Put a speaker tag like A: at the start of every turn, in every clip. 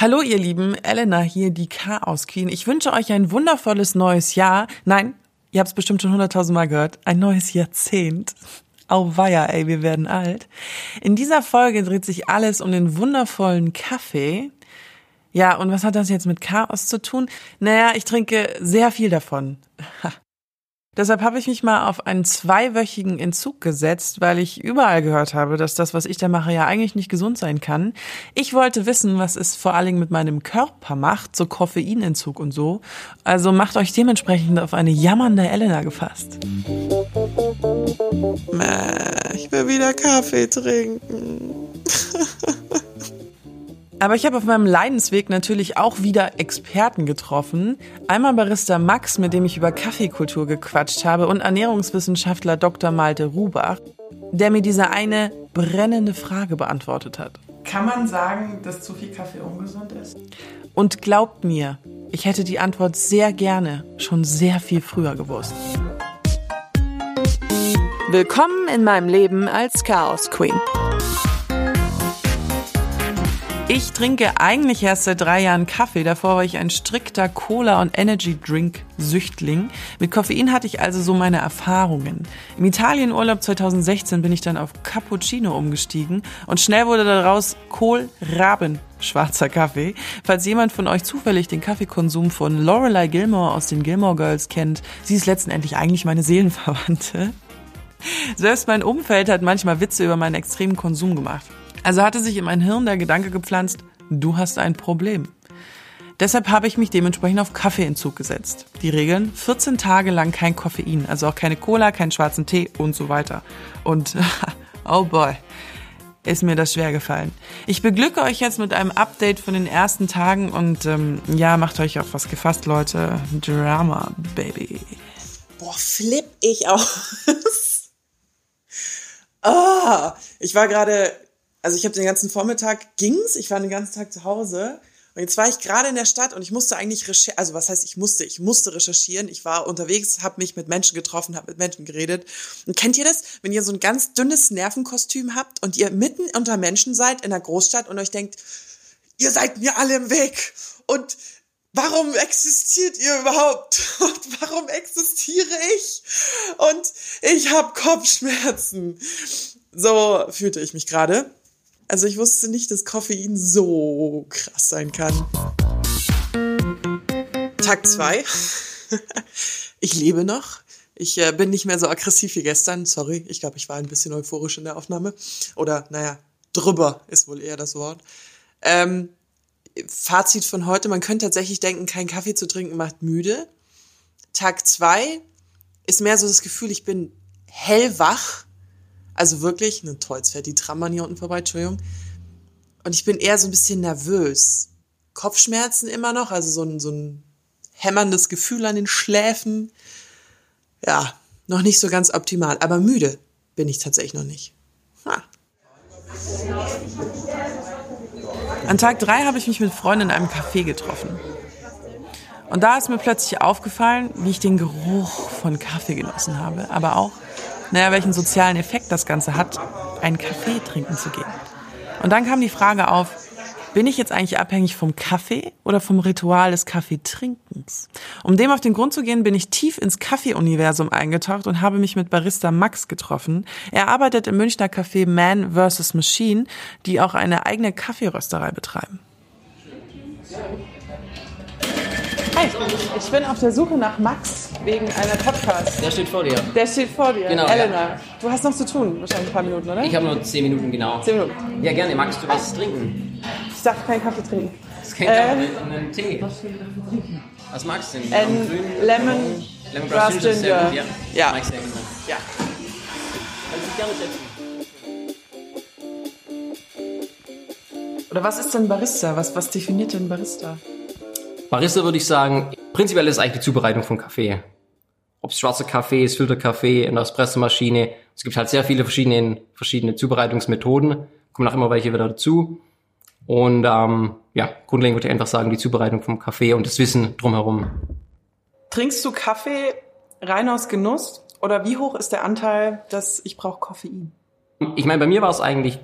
A: Hallo ihr Lieben, Elena hier, die Chaos Queen. Ich wünsche euch ein wundervolles neues Jahr. Nein, ihr habt es bestimmt schon hunderttausendmal gehört. Ein neues Jahrzehnt. Auweia, ey, wir werden alt. In dieser Folge dreht sich alles um den wundervollen Kaffee. Ja, und was hat das jetzt mit Chaos zu tun? Naja, ich trinke sehr viel davon. Deshalb habe ich mich mal auf einen zweiwöchigen Entzug gesetzt, weil ich überall gehört habe, dass das, was ich da mache, ja eigentlich nicht gesund sein kann. Ich wollte wissen, was es vor allen Dingen mit meinem Körper macht, so Koffeinentzug und so. Also macht euch dementsprechend auf eine jammernde Elena gefasst. Ich will wieder Kaffee trinken. Aber ich habe auf meinem Leidensweg natürlich auch wieder Experten getroffen. Einmal Barista Max, mit dem ich über Kaffeekultur gequatscht habe, und Ernährungswissenschaftler Dr. Malte Rubach, der mir diese eine brennende Frage beantwortet hat.
B: Kann man sagen, dass zu viel Kaffee ungesund ist?
A: Und glaubt mir, ich hätte die Antwort sehr gerne schon sehr viel früher gewusst. Willkommen in meinem Leben als Chaos Queen. Ich trinke eigentlich erst seit drei Jahren Kaffee. Davor war ich ein strikter Cola- und Energy-Drink-Süchtling. Mit Koffein hatte ich also so meine Erfahrungen. Im Italienurlaub 2016 bin ich dann auf Cappuccino umgestiegen und schnell wurde daraus Kohlraben schwarzer Kaffee. Falls jemand von euch zufällig den Kaffeekonsum von Lorelei Gilmore aus den Gilmore Girls kennt, sie ist letztendlich eigentlich meine Seelenverwandte. Selbst mein Umfeld hat manchmal Witze über meinen extremen Konsum gemacht. Also hatte sich in mein Hirn der Gedanke gepflanzt, du hast ein Problem. Deshalb habe ich mich dementsprechend auf Kaffeeentzug gesetzt. Die Regeln, 14 Tage lang kein Koffein, also auch keine Cola, keinen schwarzen Tee und so weiter. Und, oh boy, ist mir das schwer gefallen. Ich beglücke euch jetzt mit einem Update von den ersten Tagen und ähm, ja, macht euch auf was gefasst, Leute. Drama, Baby.
B: Boah, flipp ich aus. ah, ich war gerade also ich habe den ganzen Vormittag ging's, ich war den ganzen Tag zu Hause und jetzt war ich gerade in der Stadt und ich musste eigentlich recherchieren, also was heißt ich musste, ich musste recherchieren. Ich war unterwegs, habe mich mit Menschen getroffen, habe mit Menschen geredet. Und kennt ihr das, wenn ihr so ein ganz dünnes Nervenkostüm habt und ihr mitten unter Menschen seid in einer Großstadt und euch denkt, ihr seid mir alle im Weg und warum existiert ihr überhaupt? Und warum existiere ich? Und ich habe Kopfschmerzen. So fühlte ich mich gerade. Also ich wusste nicht, dass Koffein so krass sein kann. Tag zwei. Ich lebe noch. Ich äh, bin nicht mehr so aggressiv wie gestern. Sorry, ich glaube, ich war ein bisschen euphorisch in der Aufnahme. Oder, naja, drüber ist wohl eher das Wort. Ähm, Fazit von heute, man könnte tatsächlich denken, kein Kaffee zu trinken macht müde. Tag zwei ist mehr so das Gefühl, ich bin hellwach also wirklich, ne, toll, jetzt fährt die Trammann hier unten vorbei, Entschuldigung. Und ich bin eher so ein bisschen nervös. Kopfschmerzen immer noch, also so ein, so ein hämmerndes Gefühl an den Schläfen. Ja, noch nicht so ganz optimal, aber müde bin ich tatsächlich noch nicht. Ha.
A: An Tag drei habe ich mich mit Freunden in einem Café getroffen. Und da ist mir plötzlich aufgefallen, wie ich den Geruch von Kaffee genossen habe, aber auch naja, welchen sozialen Effekt das Ganze hat, einen Kaffee trinken zu gehen. Und dann kam die Frage auf, bin ich jetzt eigentlich abhängig vom Kaffee oder vom Ritual des Kaffeetrinkens? Um dem auf den Grund zu gehen, bin ich tief ins Kaffee-Universum eingetaucht und habe mich mit Barista Max getroffen. Er arbeitet im Münchner Café Man vs. Machine, die auch eine eigene Kaffeerösterei betreiben. Hi, ich bin auf der Suche nach Max wegen einer Podcast.
C: Der steht vor dir.
A: Der steht vor dir.
C: Genau,
A: Elena,
C: ja.
A: du hast noch zu tun, wahrscheinlich ein paar Minuten, oder?
C: Ich habe nur 10 Minuten genau.
A: 10 Minuten.
C: Ja, gerne. Magst du was trinken?
A: Ich darf keinen Kaffee trinken.
C: Das kennt
A: Ähm,
C: ähm, einen Tee. Was magst du denn?
A: Ähm,
C: Grün,
A: Lemon,
C: Lemon
A: Grass
C: Ginger. ist sehr
A: Ginger.
C: gut, Ja.
A: Ja.
C: Mag ich sehr gerne.
A: Ja.
C: Kannst dich gerne setzen.
A: Oder was ist denn Barista? Was, was definiert denn Barista?
C: Barista würde ich sagen, prinzipiell ist eigentlich die Zubereitung von Kaffee. Ob es schwarzer Kaffee ist, Filterkaffee, in der Espressomaschine. Es gibt halt sehr viele verschiedene, verschiedene Zubereitungsmethoden. Kommen auch immer welche wieder dazu. Und ähm, ja, grundlegend würde ich einfach sagen, die Zubereitung vom Kaffee und das Wissen drumherum.
A: Trinkst du Kaffee rein aus Genuss? Oder wie hoch ist der Anteil, dass ich brauche Koffein?
C: Ich meine, bei mir war es eigentlich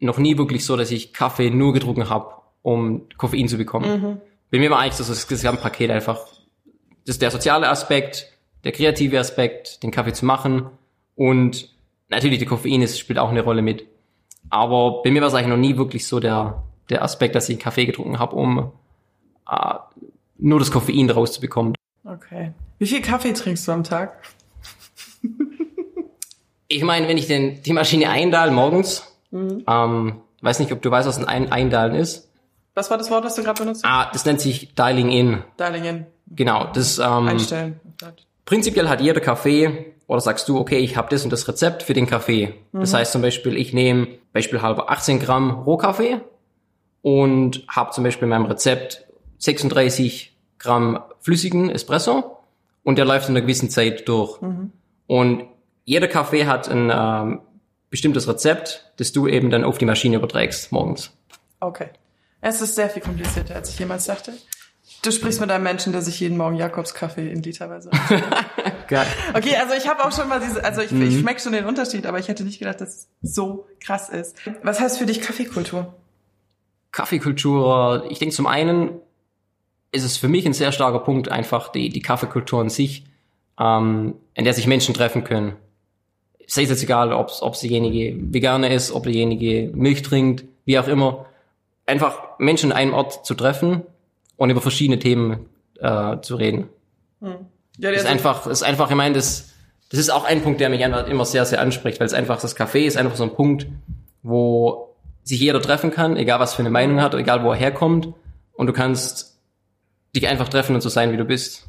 C: noch nie wirklich so, dass ich Kaffee nur getrunken habe, um Koffein zu bekommen.
B: Mhm.
C: Bei mir war eigentlich das, das Gesamtpaket einfach, das ist der soziale Aspekt, der kreative Aspekt, den Kaffee zu machen und natürlich die Koffein ist, spielt auch eine Rolle mit. Aber bei mir war es eigentlich noch nie wirklich so der, der Aspekt, dass ich einen Kaffee getrunken habe, um äh, nur das Koffein rauszubekommen.
A: Okay. Wie viel Kaffee trinkst du am Tag?
C: Ich meine, wenn ich den, die Maschine eindahl morgens, ähm, weiß nicht, ob du weißt, was ein Eindahlen ist.
A: Was war das Wort, das du gerade benutzt hast?
C: Ah, das nennt sich Dialing In.
A: Dialing in.
C: Genau, das ähm,
A: Einstellen.
C: Prinzipiell hat jeder Kaffee oder sagst du, okay, ich habe das und das Rezept für den Kaffee. Das heißt zum Beispiel, ich nehme beispielhalber 18 Gramm Rohkaffee und habe zum Beispiel in meinem Rezept 36 Gramm flüssigen Espresso und der läuft in einer gewissen Zeit durch. Und jeder Kaffee hat ein ähm, bestimmtes Rezept, das du eben dann auf die Maschine überträgst morgens.
A: Okay. Es ist sehr viel komplizierter, als ich jemals dachte. Du sprichst mit einem Menschen, der sich jeden Morgen Jakobs Kaffee in Literweise.
C: Geil.
A: Okay, also ich habe auch schon mal diese, also ich, ich schmecke schon den Unterschied, aber ich hätte nicht gedacht, dass es so krass ist. Was heißt für dich Kaffeekultur?
C: Kaffeekultur, ich denke zum einen ist es für mich ein sehr starker Punkt, einfach die, die Kaffeekultur an sich, ähm, in der sich Menschen treffen können. Sei es jetzt egal, ob, ob derjenige Veganer ist, ob derjenige Milch trinkt, wie auch immer. Einfach Menschen an einem Ort zu treffen und über verschiedene Themen äh, zu reden.
A: Ja,
C: Das ist einfach, ist einfach, ich meine, das, das ist auch ein Punkt, der mich einfach immer sehr, sehr anspricht, weil es einfach, das Café ist einfach so ein Punkt, wo sich jeder treffen kann, egal was für eine Meinung hat, egal wo er herkommt, und du kannst dich einfach treffen und so sein, wie du bist.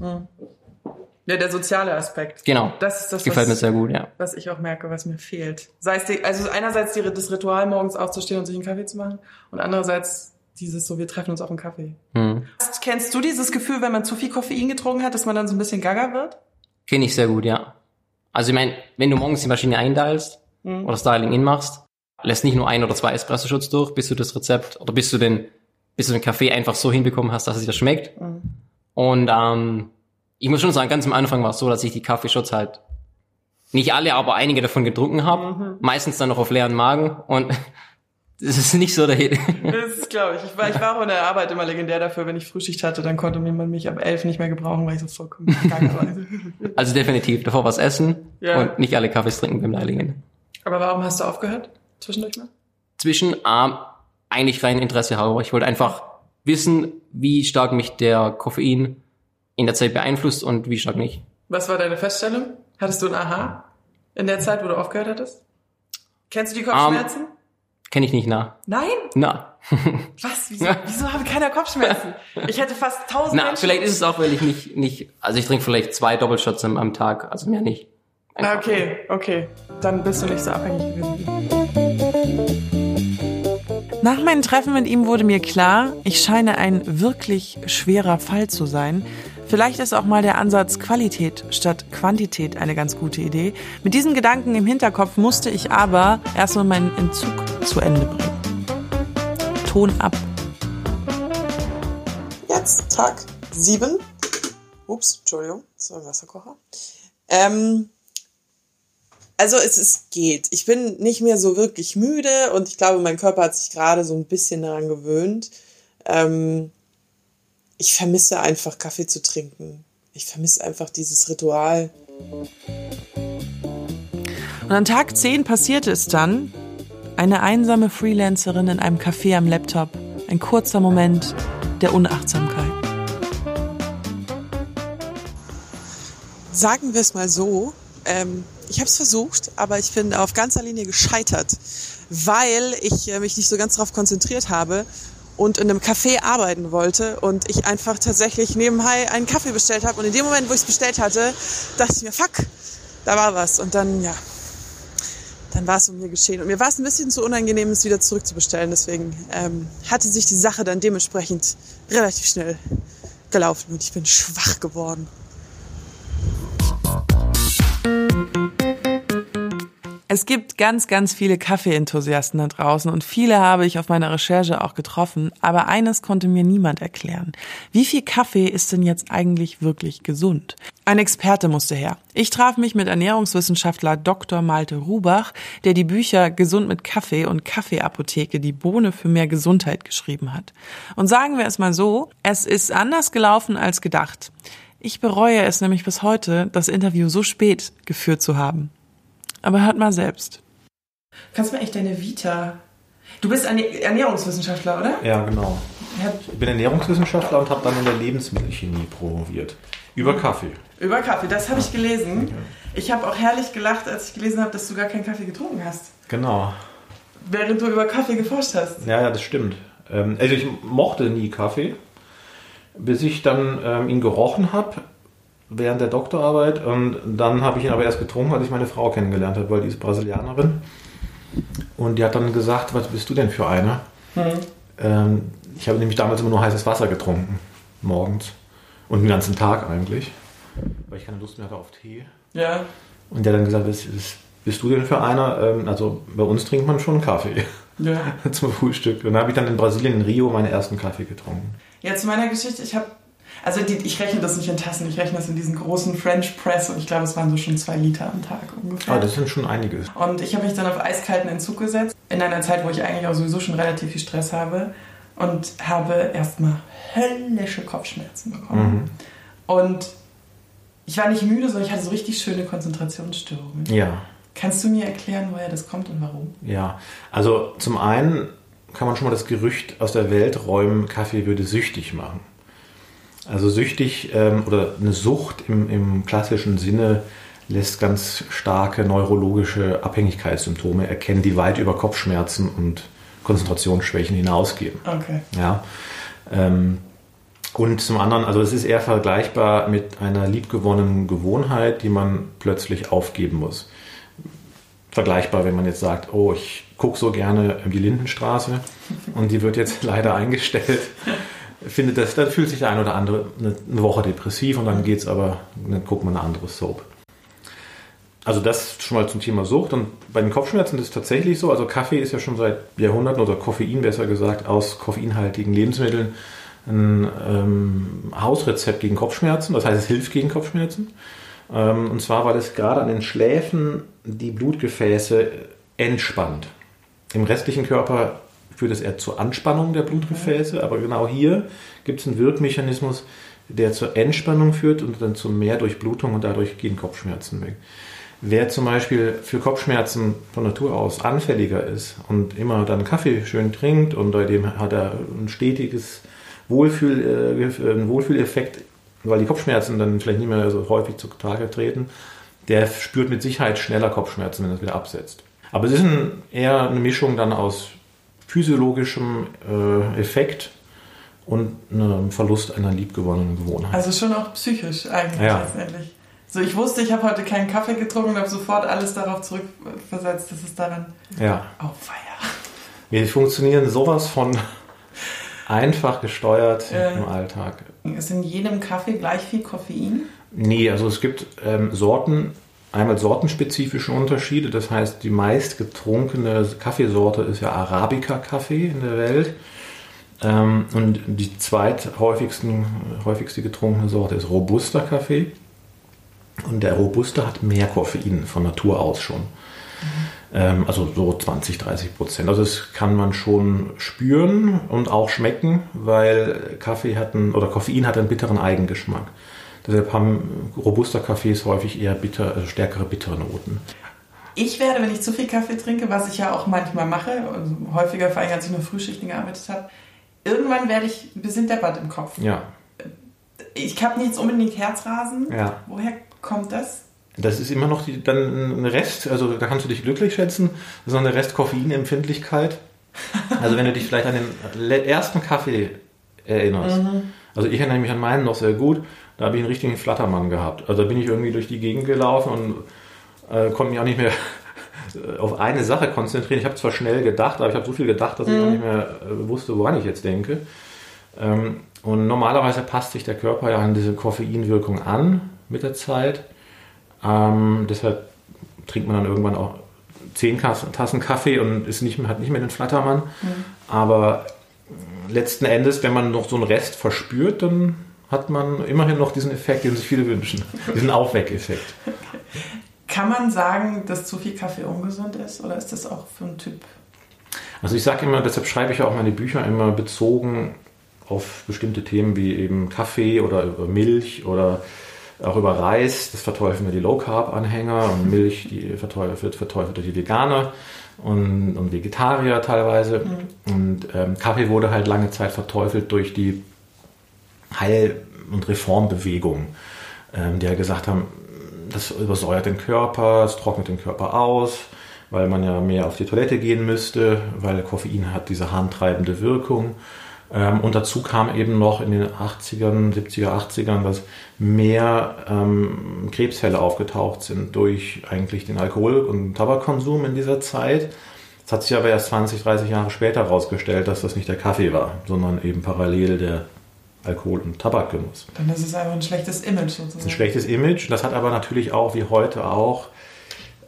A: Ja, der soziale Aspekt.
C: Genau.
A: Das ist das,
C: Gefällt mir
A: was,
C: sehr gut, ja.
A: was ich auch merke, was mir fehlt. Sei es die, also einerseits die, das Ritual, morgens aufzustehen und sich einen Kaffee zu machen und andererseits dieses so, wir treffen uns auf einen Kaffee.
C: Hm.
A: Kennst du dieses Gefühl, wenn man zu viel Koffein getrunken hat, dass man dann so ein bisschen gaga wird?
C: Kenne ich sehr gut, ja. Also ich meine, wenn du morgens die Maschine eindialst oder Styling in machst, lässt nicht nur ein oder zwei Espresso-Shots durch, bis du das Rezept oder bis du den, bis du den Kaffee einfach so hinbekommen hast, dass es dir schmeckt. Und ähm, ich muss schon sagen, ganz am Anfang war es so, dass ich die Kaffeeshots halt nicht alle, aber einige davon getrunken habe. Meistens dann noch auf leeren Magen. Und das ist nicht so der Hit.
A: Das glaube ich. Ich war, ich war auch in der Arbeit immer legendär dafür, wenn ich Frühschicht hatte, dann konnte man mich ab elf nicht mehr gebrauchen, weil ich so vollkommen gaga war.
C: Also definitiv, davor was essen
A: Ja.
C: und nicht alle Kaffees trinken beim Leilingen.
A: Aber warum hast du aufgehört? Zwischendurch mal?
C: zwischen ähm, eigentlich rein Interesse halber. Ich wollte einfach wissen, wie stark mich der Koffein in der Zeit beeinflusst und wie stark nicht.
A: Was war deine Feststellung? Hattest du ein Aha in der Zeit, wo du aufgehört hattest? Kennst du die Kopfschmerzen?
C: Kenne ich nicht nah.
A: Nein?
C: Na.
A: Was? Wieso, wieso haben keiner Kopfschmerzen? Ich hätte fast tausend
C: Na,
A: Menschen.
C: vielleicht ist es auch, weil ich nicht, nicht, also ich trinke vielleicht zwei Doppelshots am, am Tag, also mehr nicht.
A: Na, okay, okay. Dann bist du nicht so abhängig gewesen. Nach meinem Treffen mit ihm wurde mir klar, ich scheine ein wirklich schwerer Fall zu sein. Vielleicht ist auch mal der Ansatz Qualität statt Quantität eine ganz gute Idee. Mit diesem Gedanken im Hinterkopf musste ich aber erstmal meinen Entzug zu Ende bringen. Ton ab.
B: Jetzt Tag sieben. Ups, Entschuldigung, das war ein Wasserkocher. Ähm, also es ist, geht. Ich bin nicht mehr so wirklich müde und ich glaube, mein Körper hat sich gerade so ein bisschen daran gewöhnt. Ähm, ich vermisse einfach Kaffee zu trinken. Ich vermisse einfach dieses Ritual.
A: Und an Tag 10 passierte es dann. Eine einsame Freelancerin in einem Café am Laptop. Ein kurzer Moment der Unachtsamkeit.
B: Sagen wir es mal so, ähm, ich habe es versucht, aber ich bin auf ganzer Linie gescheitert, weil ich äh, mich nicht so ganz darauf konzentriert habe und in einem Café arbeiten wollte und ich einfach tatsächlich nebenbei einen Kaffee bestellt habe und in dem Moment, wo ich es bestellt hatte, dachte ich mir, fuck, da war was und dann, ja, dann war es um mir geschehen. Und mir war es ein bisschen zu unangenehm, es wieder zurückzubestellen, deswegen ähm, hatte sich die Sache dann dementsprechend relativ schnell gelaufen und ich bin schwach geworden.
A: Es gibt ganz, ganz viele Kaffeeenthusiasten da draußen und viele habe ich auf meiner Recherche auch getroffen, aber eines konnte mir niemand erklären. Wie viel Kaffee ist denn jetzt eigentlich wirklich gesund? Ein Experte musste her. Ich traf mich mit Ernährungswissenschaftler Dr. Malte Rubach, der die Bücher Gesund mit Kaffee und Kaffeeapotheke, die Bohne für mehr Gesundheit geschrieben hat. Und sagen wir es mal so, es ist anders gelaufen als gedacht. Ich bereue es nämlich bis heute, das Interview so spät geführt zu haben. Aber hört mal selbst. Kannst du mir echt deine Vita. Du bist Ernährungswissenschaftler, oder?
D: Ja, genau. Ich bin Ernährungswissenschaftler und habe dann in der Lebensmittelchemie promoviert. Über Kaffee.
A: Über Kaffee, das habe ich gelesen. Ich habe auch herrlich gelacht, als ich gelesen habe, dass du gar keinen Kaffee getrunken hast.
D: Genau.
A: Während du über Kaffee geforscht hast.
D: Ja, ja, das stimmt. Ähm, also ich mochte nie Kaffee, bis ich dann ähm, ihn gerochen habe während der Doktorarbeit. Und dann habe ich ihn aber erst getrunken, als ich meine Frau kennengelernt habe, weil die ist Brasilianerin. Und die hat dann gesagt, was bist du denn für eine? Mhm. Ähm, ich habe nämlich damals immer nur heißes Wasser getrunken, morgens. Und den ganzen Tag eigentlich, weil ich keine Lust mehr hatte auf Tee.
A: Ja.
D: Und der hat dann gesagt, was, was bist du denn für einer? Ähm, also bei uns trinkt man schon Kaffee. Ja. Zum Frühstück. Und dann habe ich dann in Brasilien, in Rio, meinen ersten Kaffee getrunken.
A: Ja, zu meiner Geschichte, ich habe also die, ich rechne das nicht in Tassen, ich rechne das in diesen großen French Press und ich glaube, es waren so schon zwei Liter am Tag ungefähr.
D: Ah, das sind schon einige.
A: Und ich habe mich dann auf eiskalten Entzug gesetzt, in einer Zeit, wo ich eigentlich auch sowieso schon relativ viel Stress habe und habe erstmal höllische Kopfschmerzen bekommen. Mhm. Und ich war nicht müde, sondern ich hatte so richtig schöne Konzentrationsstörungen.
D: Ja.
A: Kannst du mir erklären, woher das kommt und warum?
D: Ja, also zum einen kann man schon mal das Gerücht aus der Welt räumen, Kaffee würde süchtig machen. Also süchtig ähm, oder eine Sucht im, im klassischen Sinne lässt ganz starke neurologische Abhängigkeitssymptome erkennen, die weit über Kopfschmerzen und Konzentrationsschwächen hinausgehen.
A: Okay.
D: Ja. Ähm, und zum anderen, also es ist eher vergleichbar mit einer liebgewonnenen Gewohnheit, die man plötzlich aufgeben muss. Vergleichbar, wenn man jetzt sagt, oh, ich gucke so gerne die Lindenstraße und die wird jetzt leider eingestellt findet das, da fühlt sich der ein oder andere eine, eine Woche depressiv und dann geht's aber, dann guckt man eine andere Soap. Also das schon mal zum Thema Sucht. Und bei den Kopfschmerzen ist es tatsächlich so, also Kaffee ist ja schon seit Jahrhunderten oder Koffein besser gesagt aus koffeinhaltigen Lebensmitteln ein ähm, Hausrezept gegen Kopfschmerzen. Das heißt, es hilft gegen Kopfschmerzen. Ähm, und zwar, weil es gerade an den Schläfen die Blutgefäße entspannt. Im restlichen Körper führt es eher zur Anspannung der Blutgefäße, aber genau hier gibt es einen Wirkmechanismus, der zur Entspannung führt und dann zu mehr Durchblutung und dadurch gehen Kopfschmerzen weg. Wer zum Beispiel für Kopfschmerzen von Natur aus anfälliger ist und immer dann Kaffee schön trinkt und bei dem hat er ein stetiges Wohlfühl, äh, Wohlfühleffekt, weil die Kopfschmerzen dann vielleicht nicht mehr so häufig zutage treten, der spürt mit Sicherheit schneller Kopfschmerzen, wenn er es wieder absetzt. Aber es ist ein, eher eine Mischung dann aus physiologischem äh, Effekt und einem Verlust einer liebgewonnenen Gewohnheit.
A: Also schon auch psychisch eigentlich ja. letztendlich. So, ich wusste, ich habe heute keinen Kaffee getrunken und habe sofort alles darauf zurückversetzt, dass es daran.
D: Ja.
A: Oh, feier.
D: Wir funktionieren sowas von einfach gesteuert äh, im Alltag.
A: Ist in jedem Kaffee gleich viel Koffein?
D: Nee, also es gibt ähm, Sorten, einmal sortenspezifische Unterschiede. Das heißt, die meist getrunkene Kaffeesorte ist ja Arabica-Kaffee in der Welt. Ähm, und die zweithäufigsten, häufigste getrunkene Sorte ist Robusta-Kaffee. Und der Robusta hat mehr Koffein von Natur aus schon. Mhm. also so 20, 30 Prozent. Also das kann man schon spüren und auch schmecken, weil Kaffee hat einen, oder Koffein hat einen bitteren Eigengeschmack. Deshalb haben robuster Kaffees häufig eher bitter, also stärkere bittere Noten.
A: Ich werde, wenn ich zu viel Kaffee trinke, was ich ja auch manchmal mache, also häufiger vor allem als ich nur Frühschichten gearbeitet habe, irgendwann werde ich ein bisschen deppert im Kopf.
D: Ja.
A: Ich habe nicht unbedingt Herzrasen.
D: Ja.
A: Woher kommt das?
D: Das ist immer noch die, dann ein Rest, also da kannst du dich glücklich schätzen, das ist noch eine Rest Koffeinempfindlichkeit. Also wenn du dich vielleicht an den ersten Kaffee erinnerst. Mhm. Also ich erinnere mich an meinen noch sehr gut. Da habe ich einen richtigen Flattermann gehabt. Also da bin ich irgendwie durch die Gegend gelaufen und äh, konnte mich auch nicht mehr auf eine Sache konzentrieren. Ich habe zwar schnell gedacht, aber ich habe so viel gedacht, dass mhm. ich auch nicht mehr äh, wusste, woran ich jetzt denke. Ähm, und normalerweise passt sich der Körper ja an diese Koffeinwirkung an mit der Zeit. Ähm, deshalb trinkt man dann irgendwann auch zehn Tassen Kaffee und ist nicht, hat nicht mehr den Flattermann. Mhm. Aber letzten Endes, wenn man noch so einen Rest verspürt, dann hat man immerhin noch diesen Effekt, den sich viele wünschen. Diesen Aufweckeffekt.
A: Kann man sagen, dass zu viel Kaffee ungesund ist oder ist das auch für einen Typ?
D: Also ich sage immer, deshalb schreibe ich auch meine Bücher immer bezogen auf bestimmte Themen wie eben Kaffee oder über Milch oder auch über Reis. Das verteufeln wir die Low Carb Anhänger und Milch die verteufelt, wird verteufelt durch die Veganer und, und Vegetarier teilweise. Mhm. Und ähm, Kaffee wurde halt lange Zeit verteufelt durch die Heil- und Reformbewegung, ähm, die ja gesagt haben, das übersäuert den Körper, es trocknet den Körper aus, weil man ja mehr auf die Toilette gehen müsste, weil Koffein hat diese harntreibende Wirkung. Ähm, und dazu kam eben noch in den 80ern, 70er, 80ern, dass mehr ähm, Krebsfälle aufgetaucht sind durch eigentlich den Alkohol- und Tabakkonsum in dieser Zeit. Es hat sich aber erst 20, 30 Jahre später herausgestellt, dass das nicht der Kaffee war, sondern eben parallel der Alkohol- und Tabakgenuss.
A: Dann ist es einfach ein schlechtes Image sozusagen.
D: Ein schlechtes Image. Das hat aber natürlich auch, wie heute auch,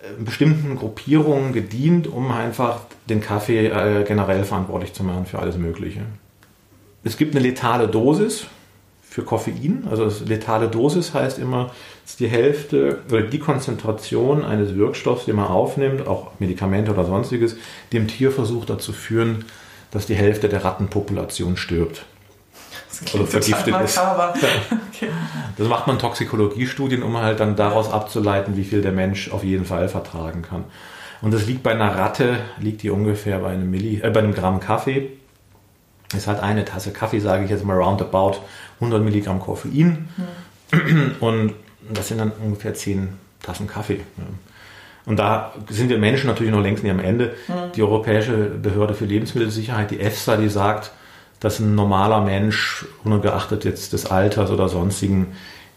D: äh, bestimmten Gruppierungen gedient, um einfach den Kaffee äh, generell verantwortlich zu machen für alles Mögliche. Es gibt eine letale Dosis für Koffein. Also letale Dosis heißt immer, dass die Hälfte oder die Konzentration eines Wirkstoffs, den man aufnimmt, auch Medikamente oder sonstiges, dem Tierversuch dazu führen, dass die Hälfte der Rattenpopulation stirbt oder vergiftet ist. Ja. Okay. Das macht man Toxikologie-Studien, um halt dann daraus abzuleiten, wie viel der Mensch auf jeden Fall vertragen kann. Und das liegt bei einer Ratte, liegt die ungefähr bei einem, Milli, äh, bei einem Gramm Kaffee. Es hat eine Tasse Kaffee, sage ich jetzt mal roundabout 100 Milligramm Koffein. Mhm. Und das sind dann ungefähr 10 Tassen Kaffee. Und da sind wir Menschen natürlich noch längst nicht am Ende. Mhm. Die Europäische Behörde für Lebensmittelsicherheit, die EFSA, die sagt, dass ein normaler Mensch, ungeachtet jetzt des Alters oder sonstigen,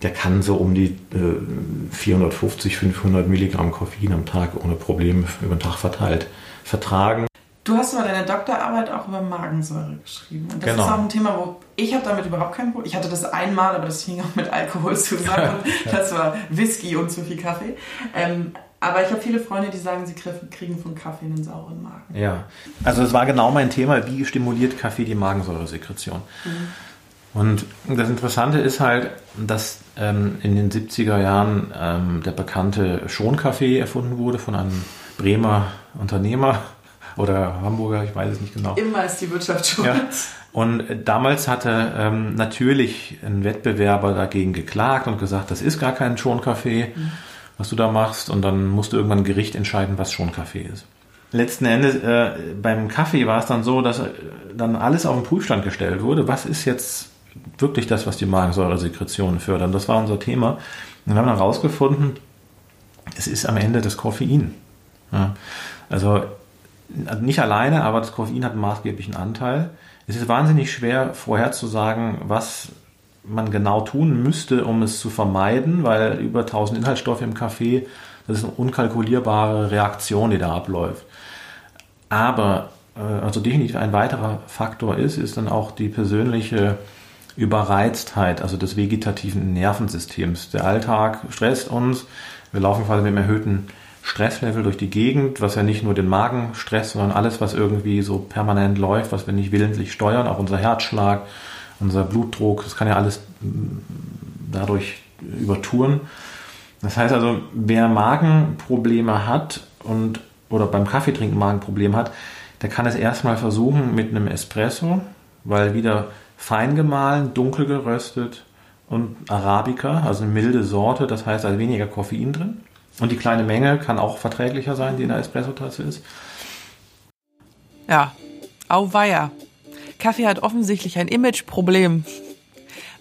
D: der kann so um die äh, 450, 500 Milligramm Koffein am Tag ohne Probleme über den Tag verteilt vertragen.
A: Du hast mal deine Doktorarbeit auch über Magensäure geschrieben. Und das genau. ist auch ein Thema, wo ich habe damit überhaupt kein Problem. Ich hatte das einmal, aber das hing auch mit Alkohol zusammen. das war Whisky und zu viel Kaffee. Ähm, aber ich habe viele Freunde, die sagen, sie kriegen von Kaffee einen sauren Magen.
D: Ja, also das war genau mein Thema, wie stimuliert Kaffee die Magensäuresekretion. Mhm. Und das Interessante ist halt, dass ähm, in den 70er Jahren ähm, der bekannte Schonkaffee erfunden wurde von einem Bremer Unternehmer oder Hamburger, ich weiß es nicht genau.
A: Immer ist die Wirtschaft schon.
D: Ja. Und damals hatte ähm, natürlich ein Wettbewerber dagegen geklagt und gesagt, das ist gar kein Schonkaffee. Mhm was du da machst und dann musste irgendwann ein Gericht entscheiden, was schon Kaffee ist. Letzten Endes äh, beim Kaffee war es dann so, dass äh, dann alles auf den Prüfstand gestellt wurde. Was ist jetzt wirklich das, was die Magensäuresekretion fördert? Das war unser Thema. Und wir haben dann herausgefunden, es ist am Ende das Koffein. Ja. Also nicht alleine, aber das Koffein hat einen maßgeblichen Anteil. Es ist wahnsinnig schwer vorherzusagen, was man genau tun müsste, um es zu vermeiden, weil über 1000 Inhaltsstoffe im Kaffee, das ist eine unkalkulierbare Reaktion, die da abläuft. Aber äh, also definitiv ein weiterer Faktor ist, ist dann auch die persönliche Überreiztheit, also des vegetativen Nervensystems. Der Alltag stresst uns, wir laufen quasi mit einem erhöhten Stresslevel durch die Gegend, was ja nicht nur den Magen stresst, sondern alles, was irgendwie so permanent läuft, was wir nicht willentlich steuern, auch unser Herzschlag, unser Blutdruck, das kann ja alles dadurch übertouren. Das heißt also, wer Magenprobleme hat und oder beim Kaffeetrinken Magenprobleme hat, der kann es erstmal versuchen mit einem Espresso, weil wieder fein gemahlen, dunkel geröstet und Arabica, also eine milde Sorte, das heißt also weniger Koffein drin. Und die kleine Menge kann auch verträglicher sein, die in der Espresso-Tasse ist.
A: Ja, auweia. Kaffee hat offensichtlich ein Imageproblem.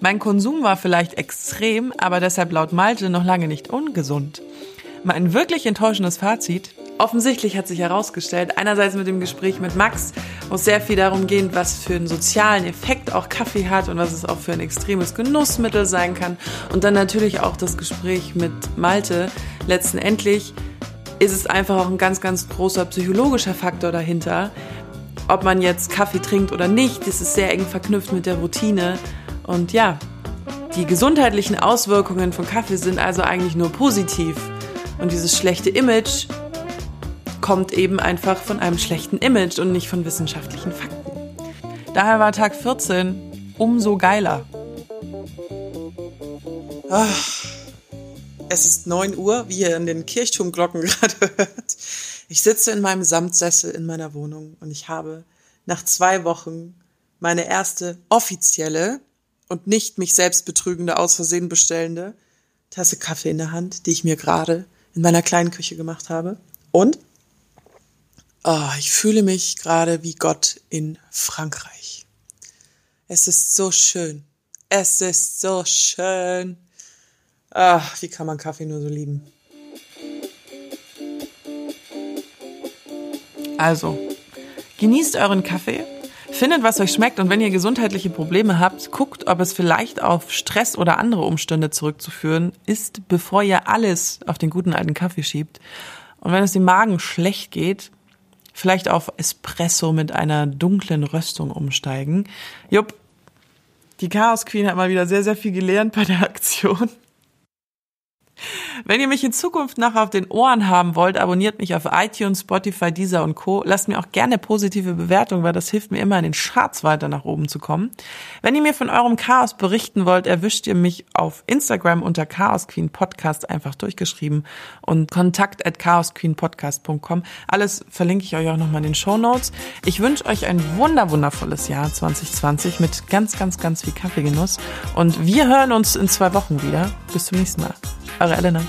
A: Mein Konsum war vielleicht extrem, aber deshalb laut Malte noch lange nicht ungesund. Mein wirklich enttäuschendes Fazit. Offensichtlich hat sich herausgestellt, einerseits mit dem Gespräch mit Max, wo es sehr viel darum geht, was für einen sozialen Effekt auch Kaffee hat und was es auch für ein extremes Genussmittel sein kann. Und dann natürlich auch das Gespräch mit Malte. Letzten Endlich ist es einfach auch ein ganz, ganz großer psychologischer Faktor dahinter, ob man jetzt Kaffee trinkt oder nicht, das ist sehr eng verknüpft mit der Routine. Und ja, die gesundheitlichen Auswirkungen von Kaffee sind also eigentlich nur positiv. Und dieses schlechte Image kommt eben einfach von einem schlechten Image und nicht von wissenschaftlichen Fakten. Daher war Tag 14 umso geiler.
B: Ach, es ist 9 Uhr, wie ihr in den Kirchturmglocken gerade hört. Ich sitze in meinem Samtsessel in meiner Wohnung und ich habe nach zwei Wochen meine erste offizielle und nicht mich selbst betrügende, aus Versehen bestellende Tasse Kaffee in der Hand, die ich mir gerade in meiner kleinen Küche gemacht habe. Und oh, ich fühle mich gerade wie Gott in Frankreich. Es ist so schön. Es ist so schön. Ach, wie kann man Kaffee nur so lieben?
A: Also, genießt euren Kaffee, findet, was euch schmeckt und wenn ihr gesundheitliche Probleme habt, guckt, ob es vielleicht auf Stress oder andere Umstände zurückzuführen ist, bevor ihr alles auf den guten alten Kaffee schiebt. Und wenn es dem Magen schlecht geht, vielleicht auf Espresso mit einer dunklen Röstung umsteigen. Jupp, die Chaos Queen hat mal wieder sehr, sehr viel gelernt bei der Aktion. Wenn ihr mich in Zukunft noch auf den Ohren haben wollt, abonniert mich auf iTunes, Spotify, Deezer und Co. Lasst mir auch gerne positive Bewertungen, weil das hilft mir immer in den Charts weiter nach oben zu kommen. Wenn ihr mir von eurem Chaos berichten wollt, erwischt ihr mich auf Instagram unter Chaos Queen Podcast einfach durchgeschrieben und kontakt at chaosqueenpodcast.com. Alles verlinke ich euch auch nochmal in den Show Notes. Ich wünsche euch ein wunder wundervolles Jahr 2020 mit ganz, ganz, ganz viel Kaffeegenuss und wir hören uns in zwei Wochen wieder. Bis zum nächsten Mal. Eure Elena.